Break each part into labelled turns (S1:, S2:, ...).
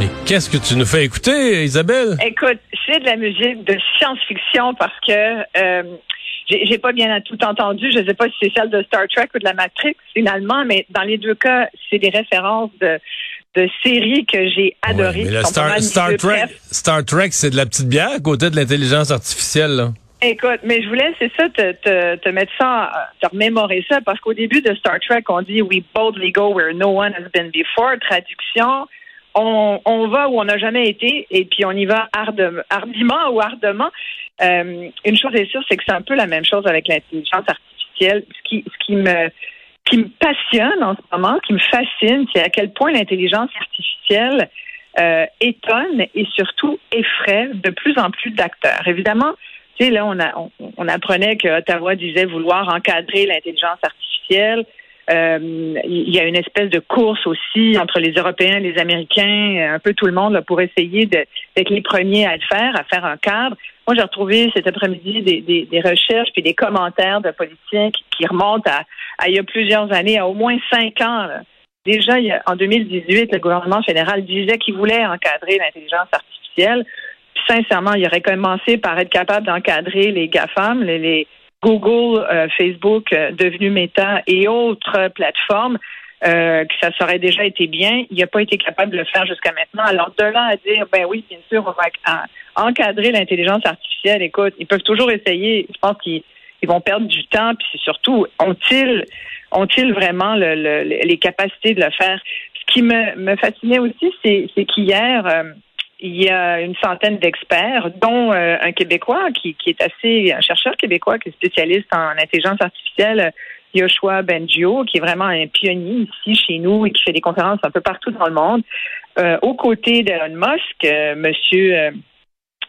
S1: Mais qu'est-ce que tu nous fais écouter, Isabelle?
S2: Écoute, c'est de la musique de science-fiction parce que euh, j'ai pas bien tout entendu. Je sais pas si c'est celle de Star Trek ou de la Matrix finalement, mais dans les deux cas, c'est des références de, de séries que j'ai adorées.
S1: Ouais, mais le Star, Trek. Star Trek, c'est de la petite bière à côté de l'intelligence artificielle. Là.
S2: Écoute, mais je voulais, c'est ça, te, te, te mettre ça, te remémorer ça, parce qu'au début de Star Trek, on dit We boldly go where no one has been before. Traduction, on, va où on n'a jamais été, et puis on y va hardiment ou ardemment. Euh, une chose est sûre, c'est que c'est un peu la même chose avec l'intelligence artificielle. Ce qui, ce qui me qui me passionne en ce moment, qui me fascine, c'est à quel point l'intelligence artificielle euh, étonne et surtout effraie de plus en plus d'acteurs. Évidemment, tu sais, là, on, a, on, on apprenait que Ottawa disait vouloir encadrer l'intelligence artificielle. Euh, il y a une espèce de course aussi entre les Européens les Américains, un peu tout le monde là, pour essayer d'être les premiers à le faire, à faire un cadre. Moi, j'ai retrouvé cet après-midi des, recherches puis des commentaires de politiciens qui, remontent à, il y a plusieurs années, à au moins cinq ans. là. Déjà, en 2018, le gouvernement fédéral disait qu'il voulait encadrer l'intelligence artificielle. Puis, sincèrement, il aurait commencé par être capable d'encadrer les GAFAM, les Google, euh, Facebook, euh, devenus Meta et autres plateformes, euh, que ça aurait déjà été bien. Il n'a pas été capable de le faire jusqu'à maintenant. Alors, de là à dire, ben oui, bien sûr, on va en- encadrer l'intelligence artificielle, écoute, ils peuvent toujours essayer. Je pense qu'ils ils vont perdre du temps, puis c'est surtout, ont-ils ont-ils vraiment le- le- les capacités de le faire? Ce qui me, me fascinait aussi, c'est qu'hier, il y a une centaine d'experts, dont euh, un Québécois qui, qui est assez, un chercheur québécois qui est spécialiste en intelligence artificielle, Yoshua Bengio, qui est vraiment un pionnier ici chez nous et qui fait des conférences un peu partout dans le monde, euh, aux côtés d'Elon Musk, euh, Monsieur euh,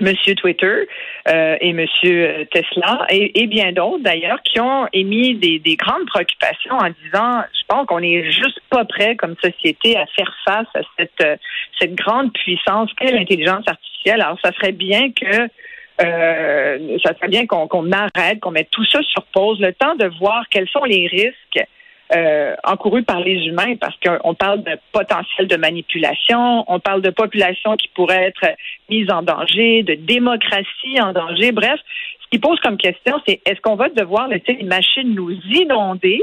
S2: Monsieur Twitter euh, et Monsieur Tesla et, et bien d'autres d'ailleurs qui ont émis des, des grandes préoccupations en disant je pense qu'on est juste pas prêt comme société à faire face à cette euh, cette grande puissance qu'est l'intelligence artificielle. Alors ça serait bien que euh, ça serait bien qu'on arrête, qu'on mette tout ça sur pause, le temps de voir quels sont les risques euh, par les humains, parce qu'on parle de potentiel de manipulation, on parle de population qui pourrait être mise en danger, de démocratie en danger. Bref, ce qui pose comme question, c'est est-ce qu'on va devoir laisser les machines nous inonder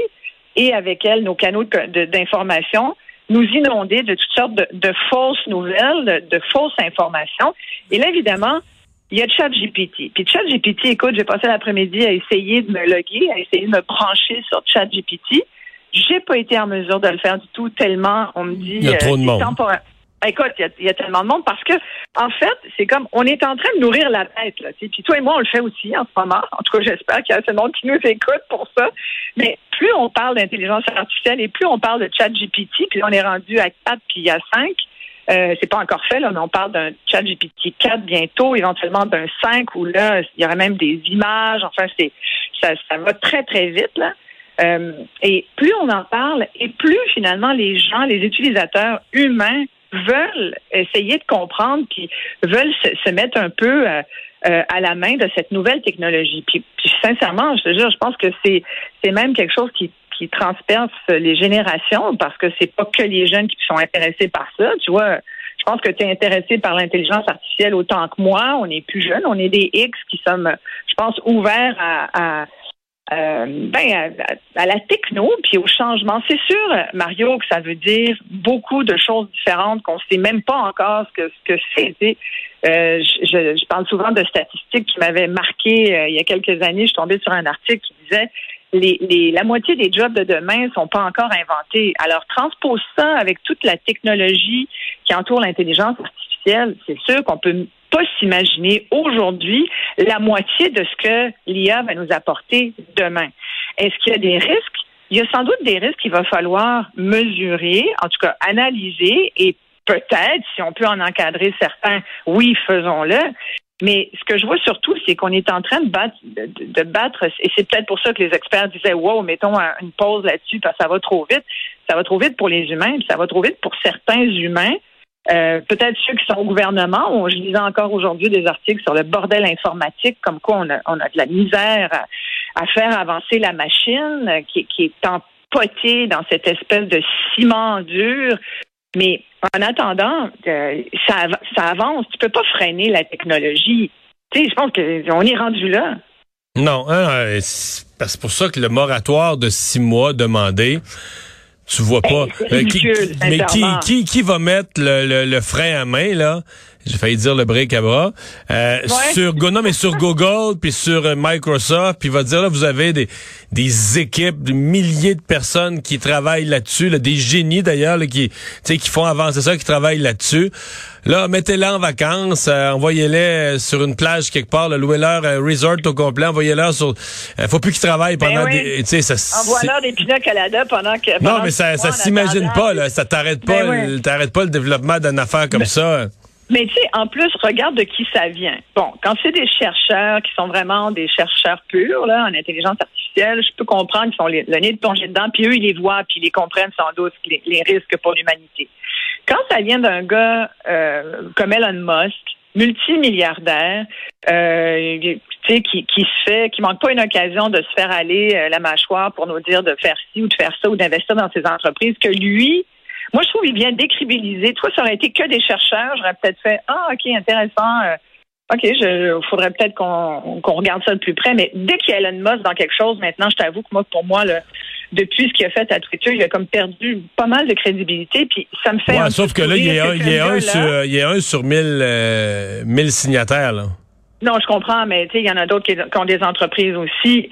S2: et avec elles nos canaux d'information nous inonder de toutes sortes de, de fausses nouvelles, de, de fausses informations? Et là, évidemment, il y a ChatGPT. Puis ChatGPT, écoute, j'ai passé l'après-midi à essayer de me loguer, à essayer de me brancher sur ChatGPT. J'ai pas été en mesure de le faire du tout tellement on me dit.
S1: Il y a trop de monde.
S2: temporaire. Écoute, il y, a, il y a tellement de monde parce que, en fait, c'est comme on est en train de nourrir la tête. Là, puis toi et moi, on le fait aussi en ce moment. En tout cas, j'espère qu'il y a assez de monde qui nous écoute pour ça. Mais plus on parle d'intelligence artificielle et plus on parle de ChatGPT, puis on est rendu à 4 puis il y a 5. Euh, c'est pas encore fait, là, mais on parle d'un chat GPT 4 bientôt, éventuellement d'un 5 où là, il y aurait même des images. Enfin, c'est ça, ça va très, très vite, là. Euh, et plus on en parle, et plus finalement les gens, les utilisateurs humains veulent essayer de comprendre, puis veulent se, se mettre un peu euh, euh, à la main de cette nouvelle technologie. Puis, sincèrement, je te jure, je pense que c'est c'est même quelque chose qui qui transperce les générations parce que c'est pas que les jeunes qui sont intéressés par ça. Tu vois, je pense que tu es intéressé par l'intelligence artificielle autant que moi. On est plus jeunes, on est des X qui sommes, je pense, ouverts à, à euh, ben, à, la techno puis au changement. C'est sûr, Mario, que ça veut dire beaucoup de choses différentes qu'on sait même pas encore ce que ce que c'est. Euh, je, parle souvent de statistiques qui m'avaient marqué euh, il y a quelques années. Je suis tombée sur un article qui disait les, les, la moitié des jobs de demain sont pas encore inventés. Alors transpose ça avec toute la technologie qui entoure l'intelligence artificielle. C'est sûr qu'on peut pas s'imaginer aujourd'hui la moitié de ce que l'IA va nous apporter demain. Est-ce qu'il y a des risques? Il y a sans doute des risques qu'il va falloir mesurer, en tout cas analyser et peut-être, si on peut en encadrer certains, oui, faisons-le. Mais ce que je vois surtout, c'est qu'on est en train de battre, de, battre, et c'est peut-être pour ça que les experts disaient, wow, mettons une pause là-dessus parce que ça va trop vite. Ça va trop vite pour les humains, puis ça va trop vite pour certains humains. Euh, peut-être ceux qui sont au gouvernement. Je lisais encore aujourd'hui des articles sur le bordel informatique, comme quoi on a, on de la misère à, faire avancer la machine qui, qui est empotée dans cette espèce de ciment dur. Mais en attendant, euh, ça, ça avance. Tu peux pas freiner la technologie. Tu sais, je pense qu'on est rendu là.
S1: Non, hein, c'est pour ça que le moratoire de six mois demandé, tu vois pas.
S2: Euh,
S1: mais qui, qui, qui va mettre le, le, le frein à main, là? j'ai failli dire le break à bras, euh, sur non mais sur Google puis sur euh, Microsoft puis va dire là vous avez des des équipes de milliers de personnes qui travaillent là-dessus, là, des génies d'ailleurs qui tu sais qui font avancer ça, qui travaillent là-dessus. Là, mettez-les en vacances, euh, envoyez-les sur une plage quelque part, louez-leur un resort au complet, envoyez-leur sur faut plus qu'ils travaillent ben pendant des tu sais
S2: ça Envoie-leur des pina Canada pendant que
S1: Non, mais ça ça s'imagine pas là, ça t'arrête pas, ben t'arrêtes pas le développement d'une affaire comme ben ça.
S2: Mais tu sais, en plus, regarde de qui ça vient. Bon, quand c'est des chercheurs qui sont vraiment des chercheurs purs, là, en intelligence artificielle, je peux comprendre qu'ils sont le nez de plonger dedans, puis eux, ils les voient, puis ils les comprennent sans doute les, risques pour l'humanité. Quand ça vient d'un gars euh, comme Elon Musk, multimilliardaire, euh, qui, qui se fait, qui manque pas une occasion de se faire aller euh, la mâchoire pour nous dire de faire ci ou de faire ça ou d'investir dans ses entreprises, que lui, moi, je trouve qu'il vient décribiliser. Toi, ça aurait été que des chercheurs. J'aurais peut-être fait Ah, OK, intéressant. OK, il faudrait peut-être qu'on regarde ça de plus près. Mais dès qu'il y a Elon Musk dans quelque chose, maintenant, je t'avoue que moi, pour moi, le, depuis ce qu'il a fait à Twitter, il a comme perdu pas mal de crédibilité. Puis ça me fait.
S1: Ouais, sauf que là, il y, a, il, y a un sur, il y a un sur mille, euh, mille signataires. Là.
S2: Non, je comprends, mais il y en a d'autres qui, ont des entreprises aussi.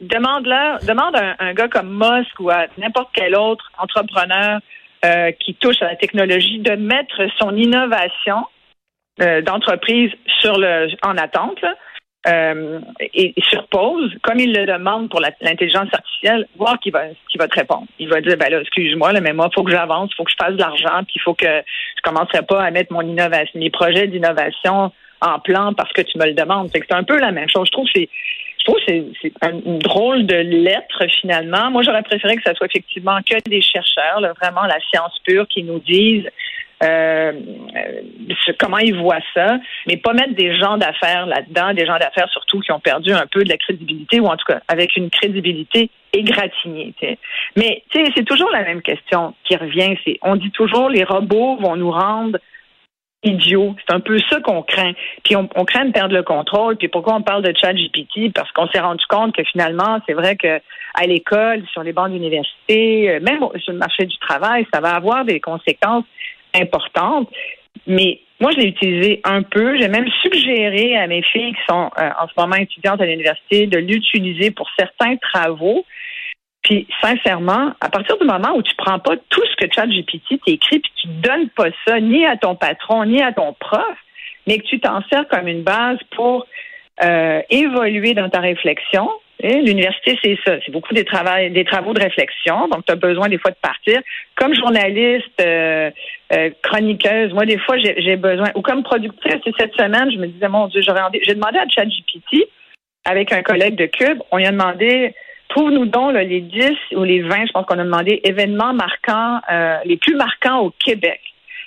S2: Demande-leur, demande à un, un, gars comme Musk ou à n'importe quel autre entrepreneur euh, qui touche à la technologie de mettre son innovation euh, d'entreprise sur le en attente euh, et, sur pause, comme il le demande pour l'intelligence artificielle, voir qui va qui va te répondre. Il va dire ben là, excuse-moi, mais moi, faut que j'avance, faut que je fasse de l'argent, puis il faut que je commencerai pas à mettre mon innovation, mes projets d'innovation en plan parce que tu me le demandes. C'est un peu la même chose. Je trouve que c'est je trouve que c'est une drôle de lettre finalement. Moi, j'aurais préféré que ça soit effectivement que des chercheurs, vraiment la science pure, qui nous disent euh, comment ils voient ça, mais pas mettre des gens d'affaires là-dedans, des gens d'affaires surtout qui ont perdu un peu de la crédibilité ou en tout cas avec une crédibilité égratignée. Mais c'est toujours la même question qui revient. C'est on dit toujours les robots vont nous rendre idiot. C'est un peu ça qu'on craint. Puis on, craint de perdre le contrôle. Puis pourquoi on parle de chat GPT? Parce qu'on s'est rendu compte que finalement, c'est vrai que à l'école, sur les bancs d'université, euh, même sur le marché du travail, ça va avoir des conséquences importantes. Mais moi, je l'ai utilisé un peu. J'ai même suggéré à mes filles qui sont euh, en ce moment étudiantes à l'université de l'utiliser pour certains travaux. Puis, sincèrement, à partir du moment où tu prends pas tout ce que ChatGPT t'écrit, puis tu donnes pas ça ni à ton patron, ni à ton prof, mais que tu t'en sers comme une base pour euh, évoluer dans ta réflexion. L'université, c'est ça. C'est beaucoup des, des travaux de réflexion. Donc, tu as besoin des fois de partir. Comme journaliste, euh, euh, chroniqueuse, moi, des fois, j'ai besoin, ou comme productrice, cette semaine, je me disais, mon Dieu, j'ai demandé à ChatGPT, avec un collègue de Cube, on lui a demandé Trouve-nous donc les 10 ou les 20, je pense qu'on a demandé, événements marquants, euh, les plus marquants au Québec.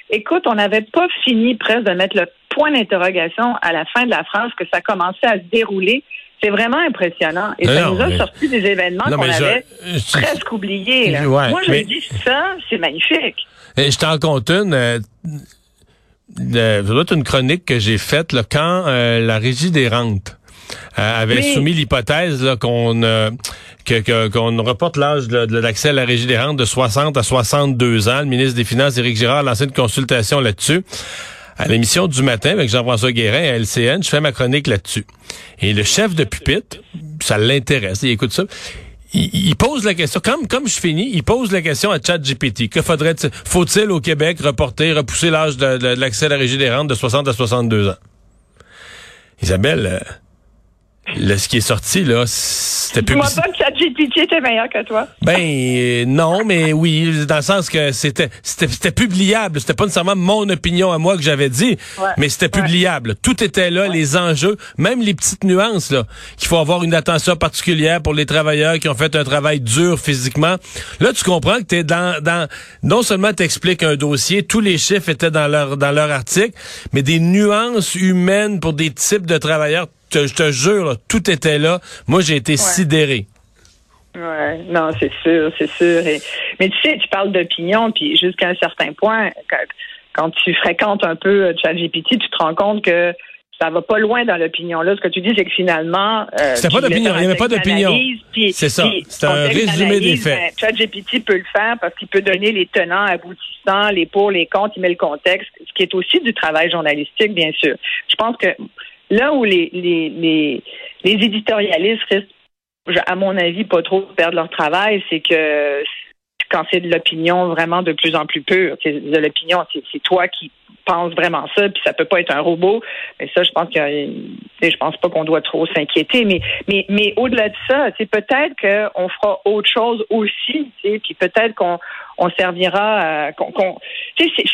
S2: Écoute, on n'avait pas fini presque de mettre le point d'interrogation à la fin de la phrase que ça commençait à se dérouler. C'est vraiment impressionnant. Et ça nous a sorti des événements qu'on avait presque oubliés. Moi, je me dis, ça, c'est magnifique.
S1: je t'en compte une. Euh, une chronique que j'ai faite là, quand euh, la régie des rentes euh, avait soumis l'hypothèse qu'on euh, qu'on reporte l'âge de, l'accès à la régie des rentes de 60 à 62 ans. Le ministre des Finances, Éric Girard, a lancé une consultation là-dessus. À l'émission du matin avec Jean-François Guérin à LCN, je fais ma chronique là-dessus. Et le chef de pupitre, ça l'intéresse, il écoute ça. Il, pose la question, comme, comme je finis, il pose la question à ChatGPT. Que faudrait faut-il au Québec reporter, repousser l'âge de, l'accès à la régie des rentes de 60 à 62 ans? Isabelle, le, ce qui est sorti, là, c'était
S2: Dis-moi
S1: publici-
S2: pas que ChatGPT était meilleur que toi.
S1: Ben euh, non, mais oui, dans le sens que c'était c'était c'était publiable. C'était pas nécessairement mon opinion à moi que j'avais dit,
S2: Ouais.
S1: mais c'était publiable. Tout était là, les enjeux, même les petites nuances là, qu'il faut avoir une attention particulière pour les travailleurs qui ont fait un travail dur physiquement. Là, tu comprends que t'es dans dans non seulement t'expliques un dossier, tous les chiffres étaient dans leur dans leur article, mais des nuances humaines pour des types de travailleurs. Te- Je te jure, là, tout était là. Moi, j'ai été sidéré.
S2: Ouais, non, c'est sûr, c'est sûr. Et- mais tu sais, tu parles d'opinion, puis jusqu'à un certain point, quand, quand tu fréquentes un peu ChatGPT, tu te rends compte que ça va pas loin dans l'opinion. Là, ce que tu dis, c'est que finalement, euh,
S1: C'était pas d'opinion, il y avait pas d'opinion. C'est ça,
S2: ton
S1: un résumé des
S2: d'analyse,
S1: faits.
S2: ben, ChatGPT peut le faire parce qu'il peut donner les tenants, aboutissants, les pour, les contre, il met le contexte, ce qui est aussi du travail journalistique, bien sûr. Je pense que là où les, les, les, les éditorialistes risquent, à mon avis, pas trop perdre leur travail, c'est que quand c'est de l'opinion vraiment de plus en plus pure, c'est de l'opinion, c'est toi qui penses vraiment ça, puis ça peut pas être un robot. Mais ça, je pense que je pense pas qu'on doit trop s'inquiéter. Mais mais mais au-delà de ça, c'est peut-être qu'on fera autre chose aussi, puis peut-être qu'on on servira, à- qu'on,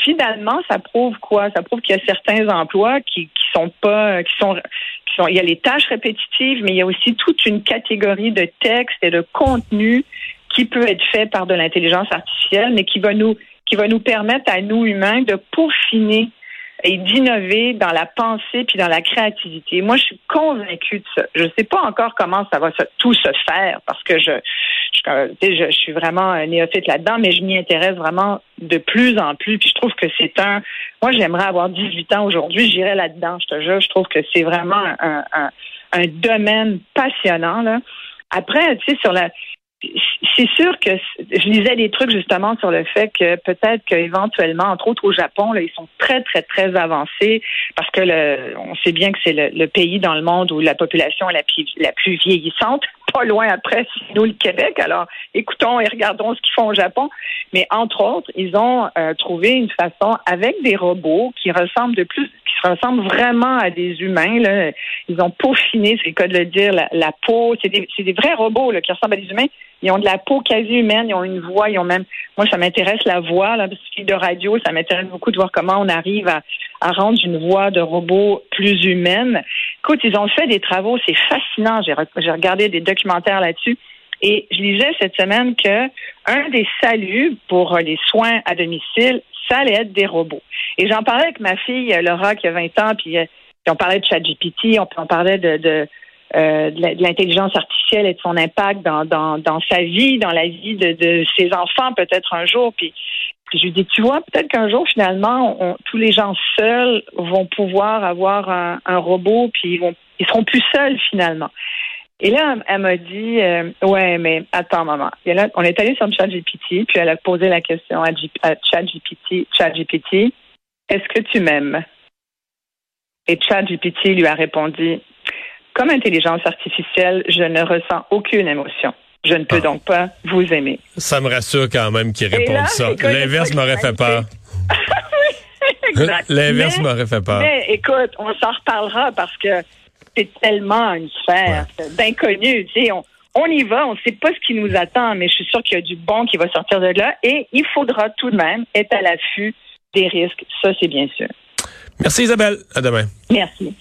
S2: finalement, ça prouve quoi? Ça prouve qu'il y a certains emplois qui sont pas, qui sont qui sont, il y a les tâches répétitives, mais il y a aussi toute une catégorie de textes et de contenu qui peut être fait par de l'intelligence artificielle, mais qui va nous qui va nous permettre à nous humains de peaufiner et d'innover dans la pensée puis dans la créativité. Moi, je suis convaincue de ça. Je ne sais pas encore comment ça va tout se faire parce que je, je, suis vraiment un néophyte là-dedans, mais je m'y intéresse vraiment de plus en plus. Puis je trouve que c'est un. Moi, j'aimerais avoir 18 ans aujourd'hui. J'irais là-dedans. Je te jure. Je trouve que c'est vraiment un, domaine passionnant. Après, tu sais, sur la c'est sûr que je lisais des trucs justement sur le fait que peut-être qu'éventuellement, entre autres au Japon, là, ils sont très, très, très avancés parce que on sait bien que c'est le, pays dans le monde où la population est la la plus vieillissante, pas loin après, c'est nous le Québec. Alors, écoutons et regardons ce qu'ils font au Japon. Mais entre autres, ils ont euh, trouvé une façon avec des robots qui ressemblent de plus, qui se ressemblent vraiment à des humains. Là. Ils ont peaufiné, c'est le cas de le dire, la, peau. C'est des, des vrais robots là, qui ressemblent à des humains. Ils ont de la peau quasi humaine, ils ont une voix, ils ont même. Moi, ça m'intéresse la voix, là, parce que de radio, ça m'intéresse beaucoup de voir comment on arrive à, à rendre une voix de robot plus humaine. Écoute, ils ont fait des travaux, c'est fascinant. J'ai, j'ai regardé des documentaires là-dessus. Et je lisais cette semaine que un des saluts pour les soins à domicile, ça allait être des robots. Et j'en parlais avec ma fille Laura qui a 20 ans, puis, euh, puis on parlait de ChatGPT, on, on parlait de, euh, de l'intelligence artificielle et de son impact dans, dans, dans sa vie, dans la vie de, de ses enfants peut-être un jour. Puis, puis je lui dis, tu vois, peut-être qu'un jour, finalement, tous les gens seuls vont pouvoir avoir un, robot, puis ils, vont, ils seront plus seuls finalement. Et là, elle m'a dit, euh, ouais, mais attends, maman. Et là, on est allé sur ChatGPT, puis elle a posé la question à, à ChatGPT, ChatGPT, est-ce que tu m'aimes? Et ChatGPT lui a répondu, comme intelligence artificielle, je ne ressens aucune émotion. Je ne peux
S1: Ah.
S2: donc pas vous aimer.
S1: Ça me rassure quand même qu'il réponde ça. L'inverse m'aurait fait peur. L'inverse m'aurait fait peur.
S2: Mais écoute, on s'en reparlera parce que c'est tellement une sphère d'inconnu. Tu sais, on, on y va, on ne sait pas ce qui nous attend, mais je suis sûre qu'il y a du bon qui va sortir de là et il faudra tout de même être à l'affût des risques. Ça, c'est bien sûr.
S1: Merci Isabelle. À demain.
S2: Merci.